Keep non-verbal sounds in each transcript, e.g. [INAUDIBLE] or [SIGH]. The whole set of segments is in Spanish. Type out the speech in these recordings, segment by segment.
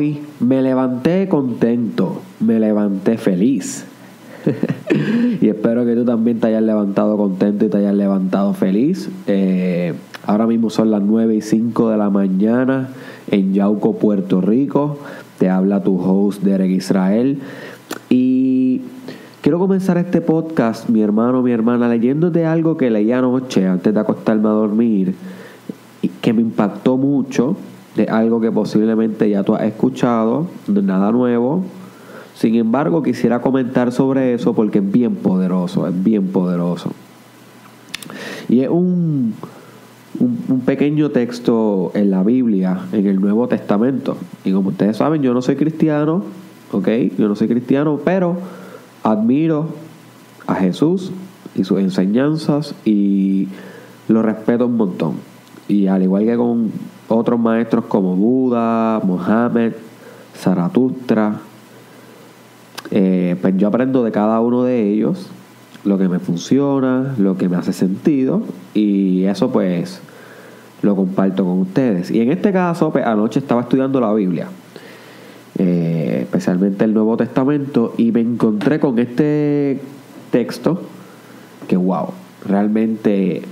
hoy me levanté contento, me levanté feliz. [LAUGHS] y espero que tú también te hayas levantado contento y te hayas levantado feliz. Eh, ahora mismo son las 9 y 5 de la mañana en Yauco, Puerto Rico. Te habla tu host Derek Israel. Y quiero comenzar este podcast, mi hermano, mi hermana, leyéndote algo que leí anoche antes de acostarme a dormir que me impactó mucho algo que posiblemente ya tú has escuchado, de nada nuevo. Sin embargo, quisiera comentar sobre eso porque es bien poderoso, es bien poderoso. Y es un, un, pequeño texto en la Biblia, en el Nuevo Testamento. Y como ustedes saben, yo no soy cristiano, ¿ok? Yo no soy cristiano, pero admiro a Jesús y sus enseñanzas y lo respeto un montón. Y al igual que con otros maestros como Buda, Mohammed, Zaratustra, eh, pues yo aprendo de cada uno de ellos lo que me funciona, lo que me hace sentido y eso pues lo comparto con ustedes. Y en este caso, pues, anoche estaba estudiando la Biblia, eh, especialmente el Nuevo Testamento, y me encontré con este texto que, wow, realmente,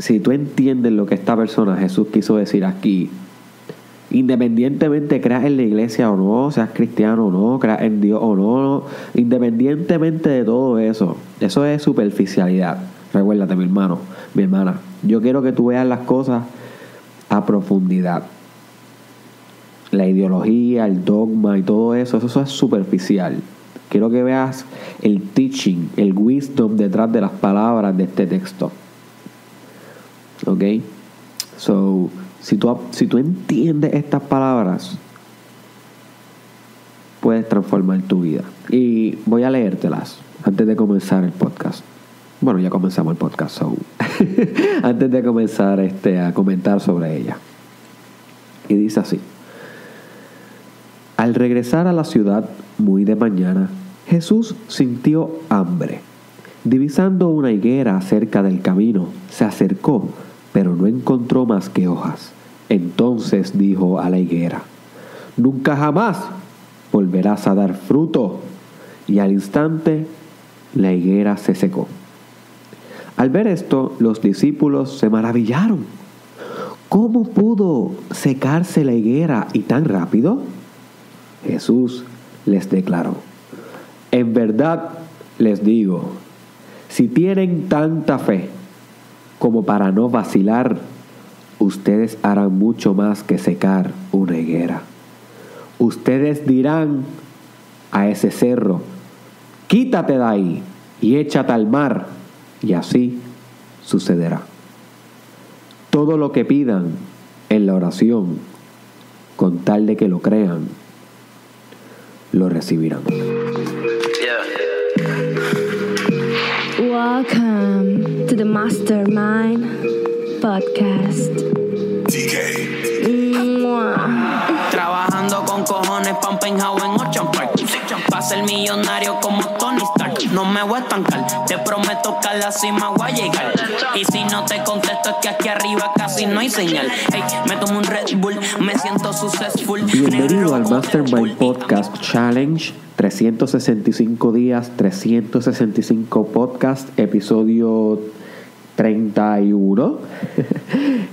si tú entiendes lo que esta persona, Jesús, quiso decir aquí, Independientemente creas en la iglesia o no, seas cristiano o no, creas en Dios o no, independientemente de todo eso, eso es superficialidad. Recuérdate, mi hermano, mi hermana, yo quiero que tú veas las cosas a profundidad. La ideología, el dogma y todo eso, eso es superficial. Quiero que veas el teaching, el wisdom detrás de las palabras de este texto. ¿Ok? So, si tú, si tú entiendes estas palabras, puedes transformar tu vida. Y voy a leértelas antes de comenzar el podcast. Bueno, ya comenzamos el podcast, so. [LAUGHS] antes de comenzar este, a comentar sobre ella. Y dice así. Al regresar a la ciudad muy de mañana, Jesús sintió hambre. Divisando una higuera cerca del camino, se acercó pero no encontró más que hojas. Entonces dijo a la higuera, Nunca jamás volverás a dar fruto. Y al instante la higuera se secó. Al ver esto, los discípulos se maravillaron. ¿Cómo pudo secarse la higuera y tan rápido? Jesús les declaró, en verdad les digo, si tienen tanta fe, como para no vacilar, ustedes harán mucho más que secar una higuera. Ustedes dirán a ese cerro, quítate de ahí y échate al mar, y así sucederá. Todo lo que pidan en la oración, con tal de que lo crean, lo recibirán. Welcome the Mastermind Podcast. Trabajando con cojones, pumping how en Ocean Park. Pa' ser millonario como Tony Stark. No me voy a estancar, te prometo que a la cima voy a llegar. Y si no te contesto es que aquí arriba casi no hay señal. Hey, me tomo un Red Bull, me siento successful. Bienvenido al Mastermind Podcast Challenge 365 días, 365 podcast, episodio 31.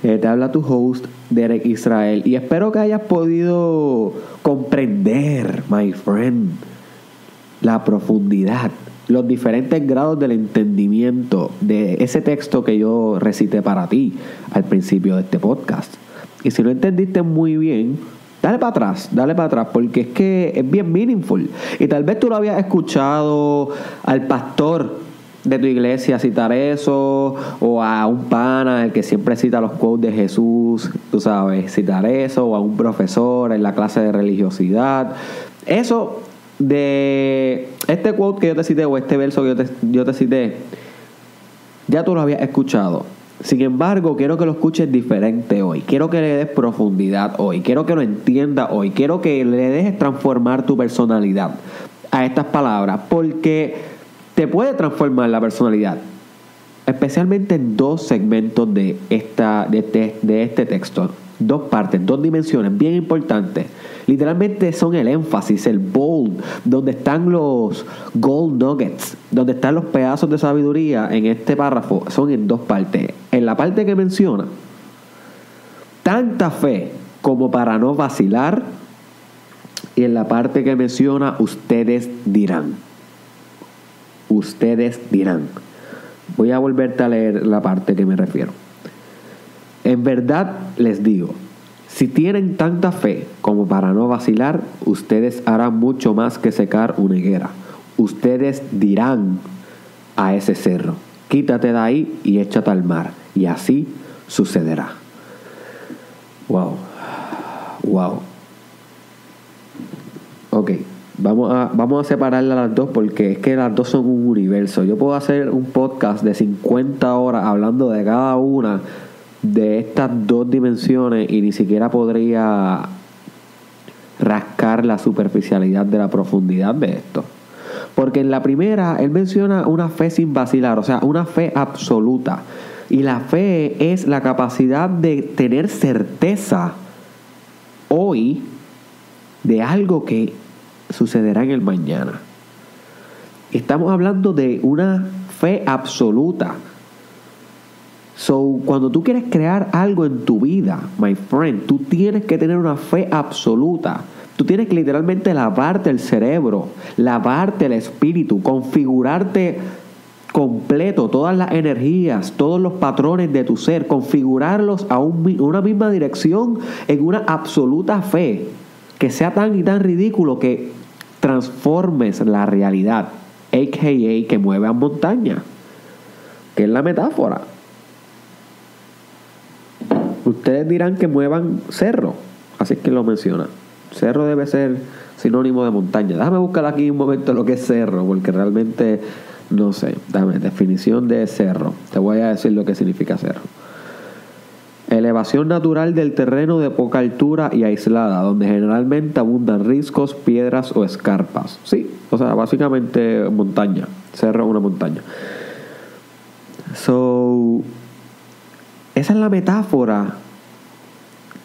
Eh, te habla tu host, Derek Israel. Y espero que hayas podido comprender, my friend, la profundidad, los diferentes grados del entendimiento de ese texto que yo recité para ti al principio de este podcast. Y si no entendiste muy bien, Dale para atrás, dale para atrás, porque es que es bien meaningful. Y tal vez tú lo habías escuchado al pastor de tu iglesia citar eso, o a un pana, el que siempre cita los quotes de Jesús, tú sabes, citar eso, o a un profesor en la clase de religiosidad. Eso de este quote que yo te cité, o este verso que yo te, yo te cité, ya tú lo habías escuchado. Sin embargo, quiero que lo escuches diferente hoy. Quiero que le des profundidad hoy. Quiero que lo entiendas hoy. Quiero que le dejes transformar tu personalidad a estas palabras. Porque te puede transformar la personalidad. Especialmente en dos segmentos de, esta, de, este, de este texto. dos partes, dos dimensiones bien importantes. Literalmente son el énfasis, el bold, donde están los gold nuggets, donde están los pedazos de sabiduría en este párrafo, son en dos partes. En la parte que menciona, tanta fe como para no vacilar, y en la parte que menciona, ustedes dirán. Ustedes dirán. Voy a volverte a leer la parte que me refiero. En verdad les digo, si tienen tanta fe como para no vacilar, ustedes harán mucho más que secar una higuera. Ustedes dirán a ese cerro, quítate de ahí y échate al mar. Y así sucederá. Wow. Wow. Vamos a, vamos a separarlas las dos porque es que las dos son un universo. Yo puedo hacer un podcast de 50 horas hablando de cada una de estas dos dimensiones y ni siquiera podría rascar la superficialidad de la profundidad de esto. Porque en la primera él menciona una fe sin vacilar, o sea, una fe absoluta. Y la fe es la capacidad de tener certeza hoy de algo que sucederá en el mañana. Estamos hablando de una fe absoluta. So, cuando tú quieres crear algo en tu vida, my friend, tú tienes que tener una fe absoluta. Tú tienes que literalmente lavarte el cerebro, lavarte el espíritu, configurarte completo, todas las energías, todos los patrones de tu ser, configurarlos a una misma dirección en una absoluta fe que sea tan y tan ridículo que transformes la realidad, a.k.a. que mueve a montaña, que es la metáfora. Ustedes dirán que muevan cerro, así que lo menciona. Cerro debe ser sinónimo de montaña. Déjame buscar aquí un momento lo que es cerro, porque realmente no sé. Dame definición de cerro. Te voy a decir lo que significa cerro. Elevación natural del terreno de poca altura y aislada, donde generalmente abundan riscos, piedras o escarpas. Sí, o sea, básicamente montaña. Cerro una montaña. So, esa es la metáfora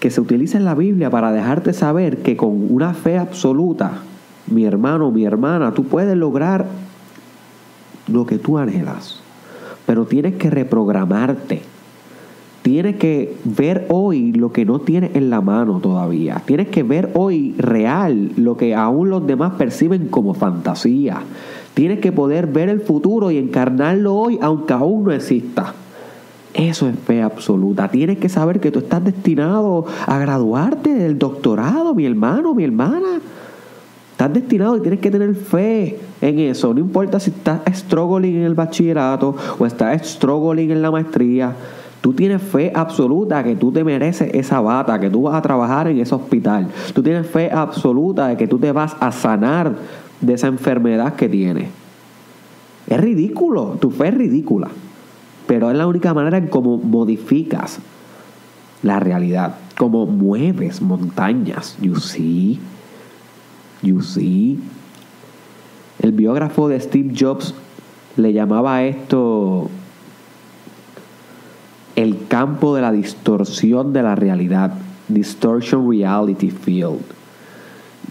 que se utiliza en la Biblia para dejarte saber que con una fe absoluta, mi hermano, mi hermana, tú puedes lograr lo que tú anhelas. Pero tienes que reprogramarte Tienes que ver hoy lo que no tienes en la mano todavía. Tienes que ver hoy real lo que aún los demás perciben como fantasía. Tienes que poder ver el futuro y encarnarlo hoy aunque aún no exista. Eso es fe absoluta. Tienes que saber que tú estás destinado a graduarte del doctorado, mi hermano, mi hermana. Estás destinado y tienes que tener fe en eso. No importa si estás struggling en el bachillerato o estás struggling en la maestría. Tú tienes fe absoluta que tú te mereces esa bata, que tú vas a trabajar en ese hospital. Tú tienes fe absoluta de que tú te vas a sanar de esa enfermedad que tienes. Es ridículo, tu fe es ridícula. Pero es la única manera en cómo modificas la realidad, cómo mueves montañas. You see, you see. El biógrafo de Steve Jobs le llamaba esto campo de la distorsión de la realidad, distortion reality field.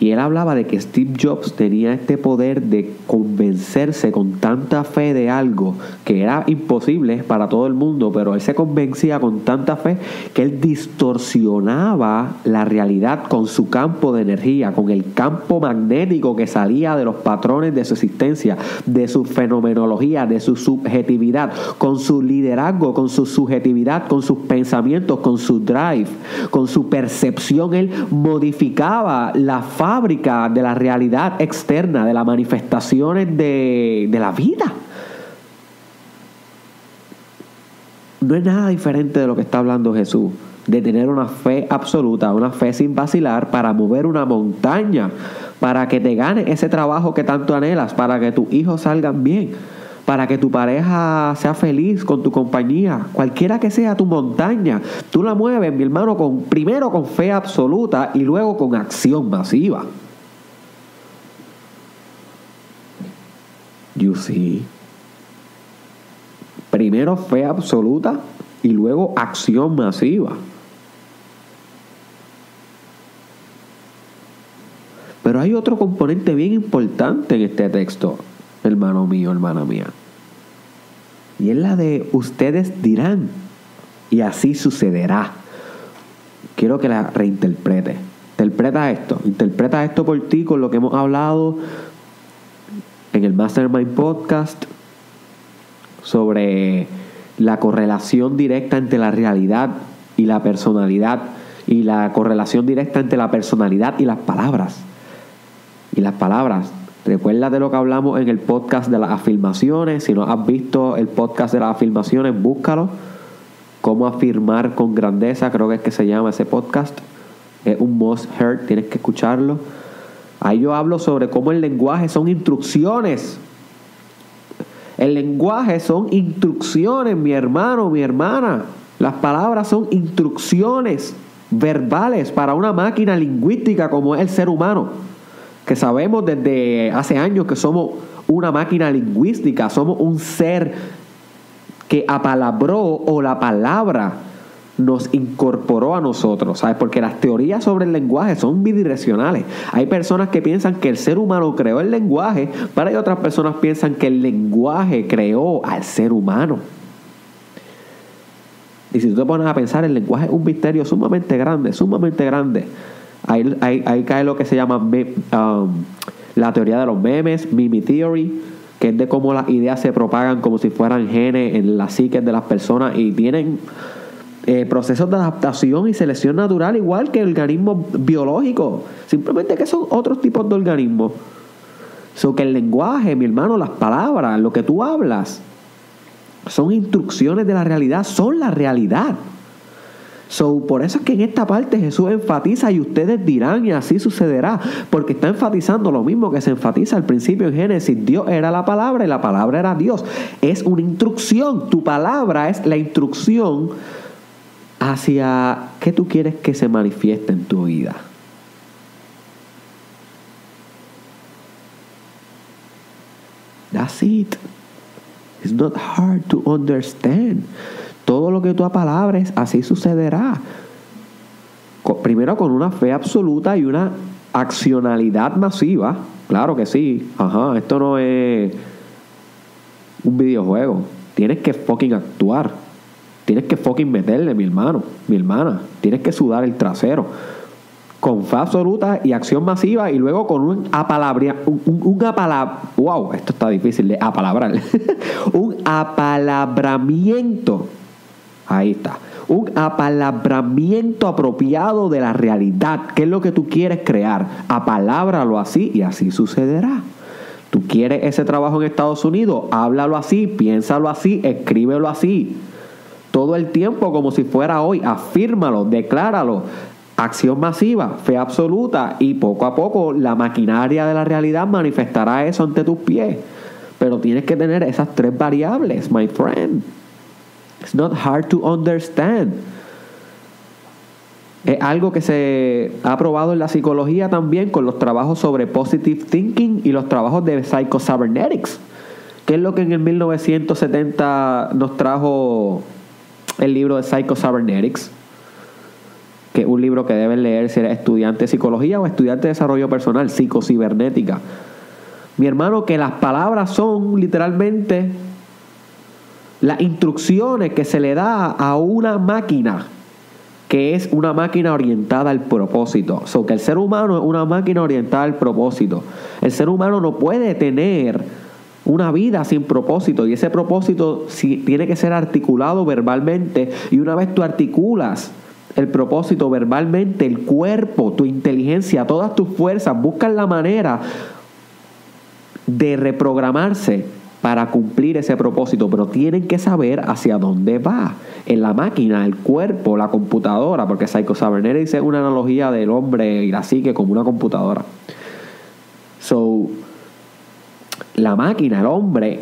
Y él hablaba de que Steve Jobs tenía este poder de convencerse con tanta fe de algo que era imposible para todo el mundo, pero él se convencía con tanta fe que él distorsionaba la realidad con su campo de energía, con el campo magnético que salía de los patrones de su existencia, de su fenomenología, de su subjetividad, con su liderazgo, con su subjetividad, con sus pensamientos, con su drive, con su percepción. Él modificaba la fábrica de la realidad externa, de las manifestaciones de, de la vida. No es nada diferente de lo que está hablando Jesús, de tener una fe absoluta, una fe sin vacilar para mover una montaña, para que te gane ese trabajo que tanto anhelas, para que tus hijos salgan bien, para que tu pareja sea feliz con tu compañía, cualquiera que sea tu montaña. Tú la mueves, mi hermano, con, primero con fe absoluta y luego con acción masiva. You see. Primero fe absoluta y luego acción masiva. Pero hay otro componente bien importante en este texto hermano mío, hermana mía. Y es la de ustedes dirán, y así sucederá. Quiero que la reinterprete. Interpreta esto, interpreta esto por ti con lo que hemos hablado en el Mastermind Podcast sobre la correlación directa entre la realidad y la personalidad y la correlación directa entre la personalidad y las palabras. Y las palabras. Recuerda de lo que hablamos en el podcast de las afirmaciones. Si no has visto el podcast de las afirmaciones, búscalo. Cómo afirmar con grandeza, creo que es que se llama ese podcast. Es un must heard, tienes que escucharlo. Ahí yo hablo sobre cómo el lenguaje son instrucciones. El lenguaje son instrucciones, mi hermano, mi hermana. Las palabras son instrucciones verbales para una máquina lingüística como es el ser humano. Que sabemos desde hace años que somos una máquina lingüística, somos un ser que apalabró o la palabra nos incorporó a nosotros, ¿sabes? Porque las teorías sobre el lenguaje son bidireccionales. Hay personas que piensan que el ser humano creó el lenguaje, pero hay otras personas que piensan que el lenguaje creó al ser humano. Y si tú te pones a pensar, el lenguaje es un misterio sumamente grande, sumamente grande. Ahí, cae lo que se llama um, la teoría de los memes, Mimi Theory, que es de cómo las ideas se propagan como si fueran genes en la psique de las personas y tienen eh, procesos de adaptación y selección natural igual que el organismo biológico. Simplemente que son otros tipos de organismos. So que el lenguaje, mi hermano, las palabras, lo que tú hablas, son instrucciones de la realidad, son la realidad. So, por eso es que en esta parte Jesús enfatiza y ustedes dirán y así sucederá, porque está enfatizando lo mismo que se enfatiza al principio en Génesis. Dios era la palabra y la palabra era Dios. Es una instrucción, tu palabra es la instrucción hacia qué tú quieres que se manifieste en tu vida. That's it. It's not hard to understand. Todo lo que tú apalabres, así sucederá. Primero con una fe absoluta y una accionalidad masiva. Claro que sí. Ajá, esto no es un videojuego. Tienes que fucking actuar. Tienes que fucking meterle, mi hermano, mi hermana. Tienes que sudar el trasero. Con fe absoluta y acción masiva y luego con un apalabra, un, un, wow, esto está difícil de apalabrar. [LAUGHS] un apalabramiento. Ahí está. Un apalabramiento apropiado de la realidad. ¿Qué es lo que tú quieres crear? Apalábralo así y así sucederá. Tú quieres ese trabajo en Estados Unidos, háblalo así, piénsalo así, escríbelo así todo el tiempo como si fuera hoy. Afírmalo, decláralo. Acción masiva, fe absoluta y poco a poco la maquinaria de la realidad manifestará eso ante tus pies. Pero tienes que tener esas tres variables, my friend. It's not hard to understand. Es algo que se ha probado en la psicología también con los trabajos sobre positive thinking y los trabajos de psycho-cybernetics. Que es lo que en el 1970 nos trajo el libro de Psycho-Cybernetics, que es un libro que deben leer si eres estudiante de psicología o estudiante de desarrollo personal, psicocibernética. Mi hermano, que las palabras son literalmente las instrucciones que se le da a una máquina, que es una máquina orientada al propósito. O que el ser humano es una máquina orientada al propósito. El ser humano no puede tener una vida sin propósito y ese propósito tiene que ser articulado verbalmente y una vez tú articulas el propósito verbalmente, el cuerpo, tu inteligencia, todas tus fuerzas buscan la manera de reprogramarse para cumplir ese propósito, pero tienen que saber hacia dónde va. En la máquina, el cuerpo, la computadora, porque Psycho Cybernetics dice una analogía del hombre y la psique como una computadora. So, la máquina, el hombre,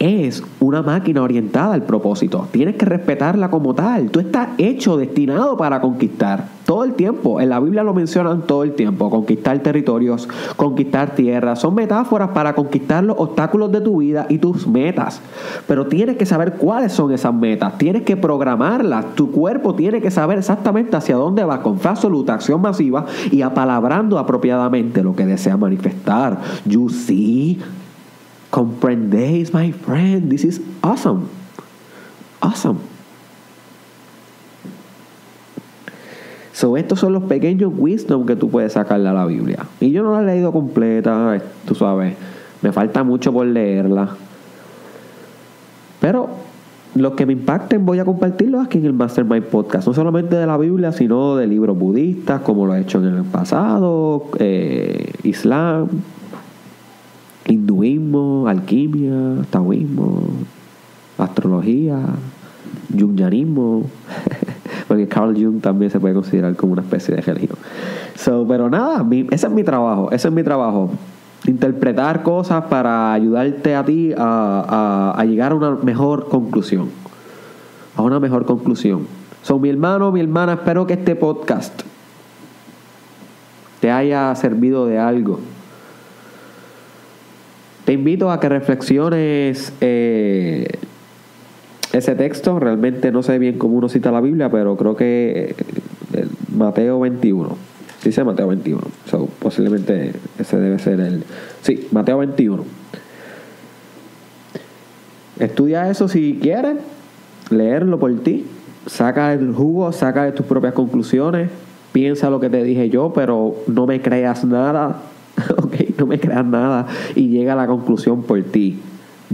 es una máquina orientada al propósito. Tienes que respetarla como tal. Tú estás hecho, destinado para conquistar. todo el tiempo. En la Biblia lo mencionan todo el tiempo. Conquistar territorios, conquistar tierras. Son metáforas para conquistar los obstáculos de tu vida y tus metas. Pero tienes que saber cuáles son esas metas. Tienes que programarlas. Tu cuerpo tiene que saber exactamente hacia dónde va con fe absoluta, acción masiva y apalabrando apropiadamente lo que desea manifestar. You see, comprendéis, my friend. This is awesome. Awesome. So, estos son los pequeños wisdom que tú puedes sacarle a la Biblia. Y yo no la he leído completa, tú sabes, me falta mucho por leerla. Pero los que me impacten voy a compartirlos aquí en el Mastermind Podcast. No solamente de la Biblia, sino de libros budistas, como lo he hecho en el pasado, eh, Islam, hinduismo, alquimia, taoísmo, astrología, jungianismo. [LAUGHS] porque Carl Jung también se puede considerar como una especie de religión. So, pero nada, ese es mi trabajo, ese es mi trabajo. Interpretar cosas para ayudarte a ti a, a, llegar a una mejor conclusión. A una mejor conclusión. So, mi hermano, mi hermana, espero que este podcast te haya servido de algo. Te invito a que reflexiones eh, ese texto. Realmente no sé bien cómo uno cita la Biblia, pero creo que eh, Mateo 21. Dice Mateo 21. posiblemente ese debe ser el. Sí, Mateo 21. Estudia eso si quieres, leerlo por ti. Saca el jugo, saca de tus propias conclusiones. Piensa lo que te dije yo, pero no me creas nada. [LAUGHS] ok, no me creas nada. Y llega a la conclusión por ti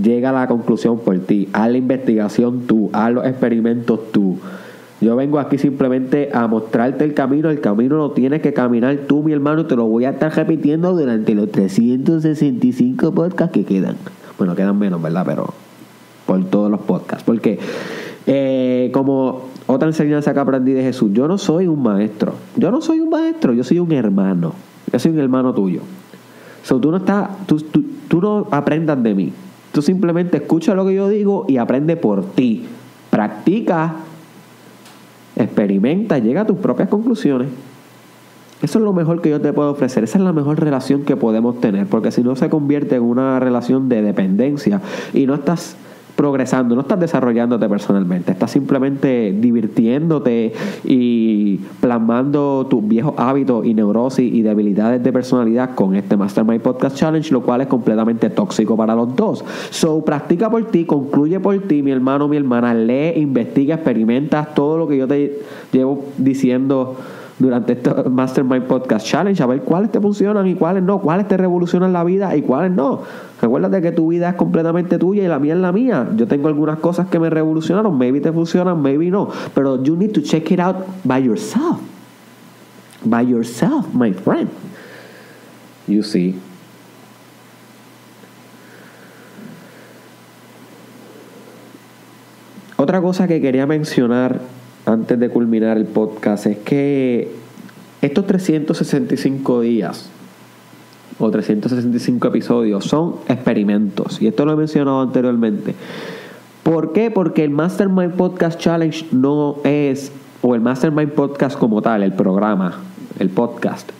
llega a la conclusión por ti. Haz la investigación tú, haz los experimentos tú. Yo vengo aquí simplemente a mostrarte el camino. El camino lo tienes que caminar tú, mi hermano, te lo voy a estar repitiendo durante los 365 podcasts que quedan. Bueno, quedan menos, ¿verdad? Pero por todos los podcasts. Porque, eh, como otra enseñanza que aprendí de Jesús, yo no soy un maestro. Yo no soy un maestro, yo soy un hermano. Yo soy un hermano tuyo. So, tú no estás, tú, tú no aprendas de mí. Tú simplemente escucha lo que yo digo y aprende por ti. Practica, experimenta, llega a tus propias conclusiones. Eso es lo mejor que yo te puedo ofrecer. Esa es la mejor relación que podemos tener. Porque si no se convierte en una relación de dependencia y no estás progresando, no estás desarrollándote personalmente, estás simplemente divirtiéndote y plasmando tus viejos hábitos y neurosis y debilidades de personalidad con este Mastermind Podcast Challenge, lo cual es completamente tóxico para los dos. So, practica por ti, concluye por ti, mi hermano, mi hermana, lee, investiga, experimenta todo lo que yo te llevo diciendo durante este Mastermind Podcast Challenge a ver cuáles te funcionan y cuáles no, cuáles te revolucionan la vida y cuáles no. Recuerda que tu vida es completamente tuya y la mía es la mía. Yo tengo algunas cosas que me revolucionaron, maybe te funcionan, maybe no, pero you need to check it out by yourself. By yourself, my friend. You see. Otra cosa que quería mencionar antes de culminar el podcast es que estos 365 días o 365 episodios son experimentos. Y esto lo he mencionado anteriormente. ¿Por qué? Porque el Mastermind Podcast Challenge no es, o el Mastermind Podcast como tal, el programa, el podcast,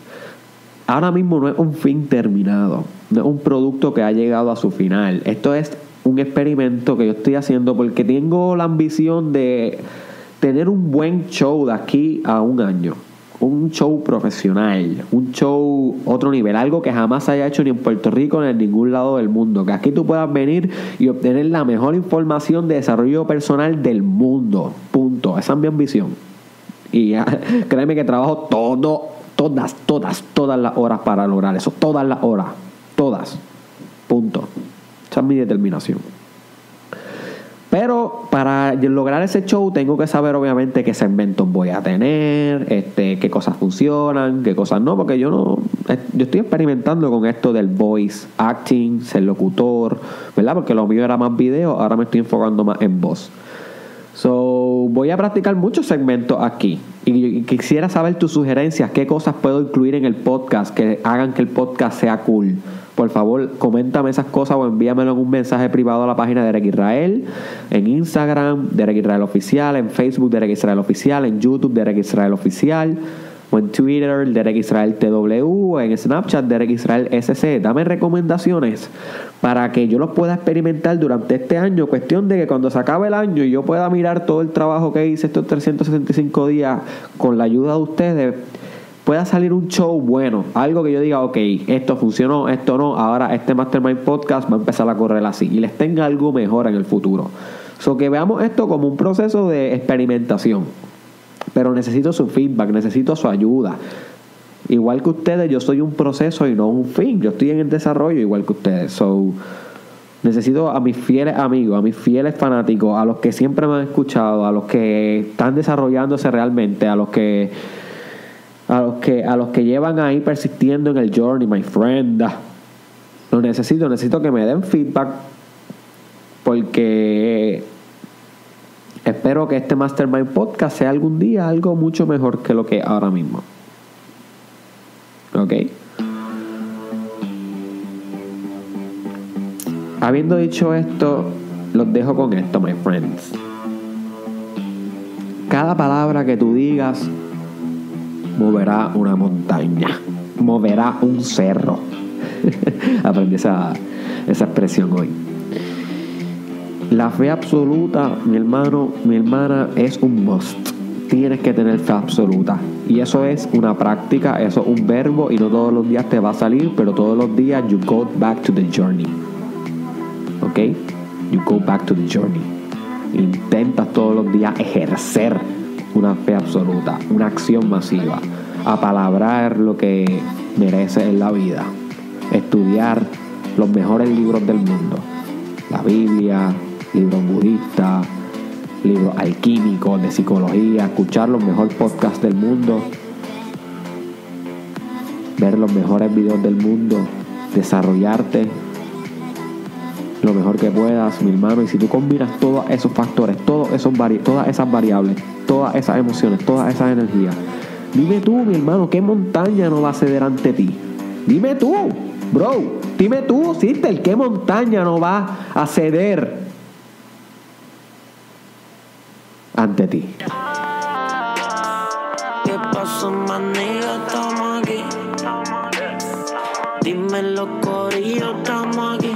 ahora mismo no es un fin terminado, no es un producto que ha llegado a su final. Esto es un experimento que yo estoy haciendo porque tengo la ambición de tener un buen show de aquí a un año. Un show profesional, un show otro nivel, algo que jamás se haya hecho ni en Puerto Rico ni en ningún lado del mundo. Que aquí tú puedas venir y obtener la mejor información de desarrollo personal del mundo. Punto. Esa es mi ambición. Y [LAUGHS] créeme que trabajo todo, todas, todas, todas las horas para lograr eso. Todas las horas. Todas. Punto. Esa es mi determinación. Pero para lograr ese show tengo que saber obviamente qué segmentos voy a tener, este, qué cosas funcionan, qué cosas no, porque yo no, yo estoy experimentando con esto del voice acting, ser locutor, ¿verdad? Porque lo mío era más video, ahora me estoy enfocando más en voz. So, voy a practicar muchos segmentos aquí. Y, quisiera saber tus sugerencias, qué cosas puedo incluir en el podcast que hagan que el podcast sea cool. Por favor, coméntame esas cosas o envíamelo en un mensaje privado a la página de Derek Israel, en Instagram, Derek Israel Oficial, en Facebook, Derek Israel Oficial, en YouTube, Derek Israel Oficial, o en Twitter, Derek Israel TW, en Snapchat, Derek Israel SC. Dame recomendaciones para que yo los pueda experimentar durante este año. Cuestión de que cuando se acabe el año y yo pueda mirar todo el trabajo que hice estos 365 días con la ayuda de ustedes pueda salir un show bueno, algo que yo diga, ok, esto funcionó, esto no, ahora este Mastermind Podcast va a empezar a correr así y les tenga algo mejor en el futuro. So que veamos esto como un proceso de experimentación. Pero necesito su feedback, necesito su ayuda. Igual que ustedes, yo soy un proceso y no un fin. Yo estoy en el desarrollo igual que ustedes. So, necesito a mis fieles amigos, a mis fieles fanáticos, a los que siempre me han escuchado, a los que están desarrollándose realmente, a los que a los que a los que llevan ahí persistiendo en el journey, my friend. Lo necesito, necesito que me den feedback porque espero que este Mastermind Podcast sea algún día algo mucho mejor que lo que ahora mismo. ¿Ok? Habiendo dicho esto, los dejo con esto, my friends. Cada palabra que tú digas moverá una montaña, moverá un cerro. [LAUGHS] Aprendí esa, esa expresión hoy. La fe absoluta, mi hermano, mi hermana, es un must. Tienes que tener fe absoluta. Y eso es una práctica, eso es un verbo y no todos los días te va a salir, pero todos los días you go back to the journey. ¿Ok? You go back to the journey. Intentas todos los días ejercer una fe absoluta, una acción masiva, apalabrar lo que merece en la vida, estudiar los mejores libros del mundo, la Biblia, libros budistas, libros alquímicos de psicología, escuchar los mejores podcasts del mundo, ver los mejores videos del mundo, desarrollarte lo mejor que puedas, mi hermano. Y si tú combinas todos esos factores, todos esos todas esas variables, todas esas emociones, todas esas energías, dime tú, mi hermano, ¿qué montaña no va a ceder ante ti? Dime tú, bro, dime tú, Sister, ¿qué montaña no va a ceder ante ti? ¿Qué pasó. Dime estamos aquí.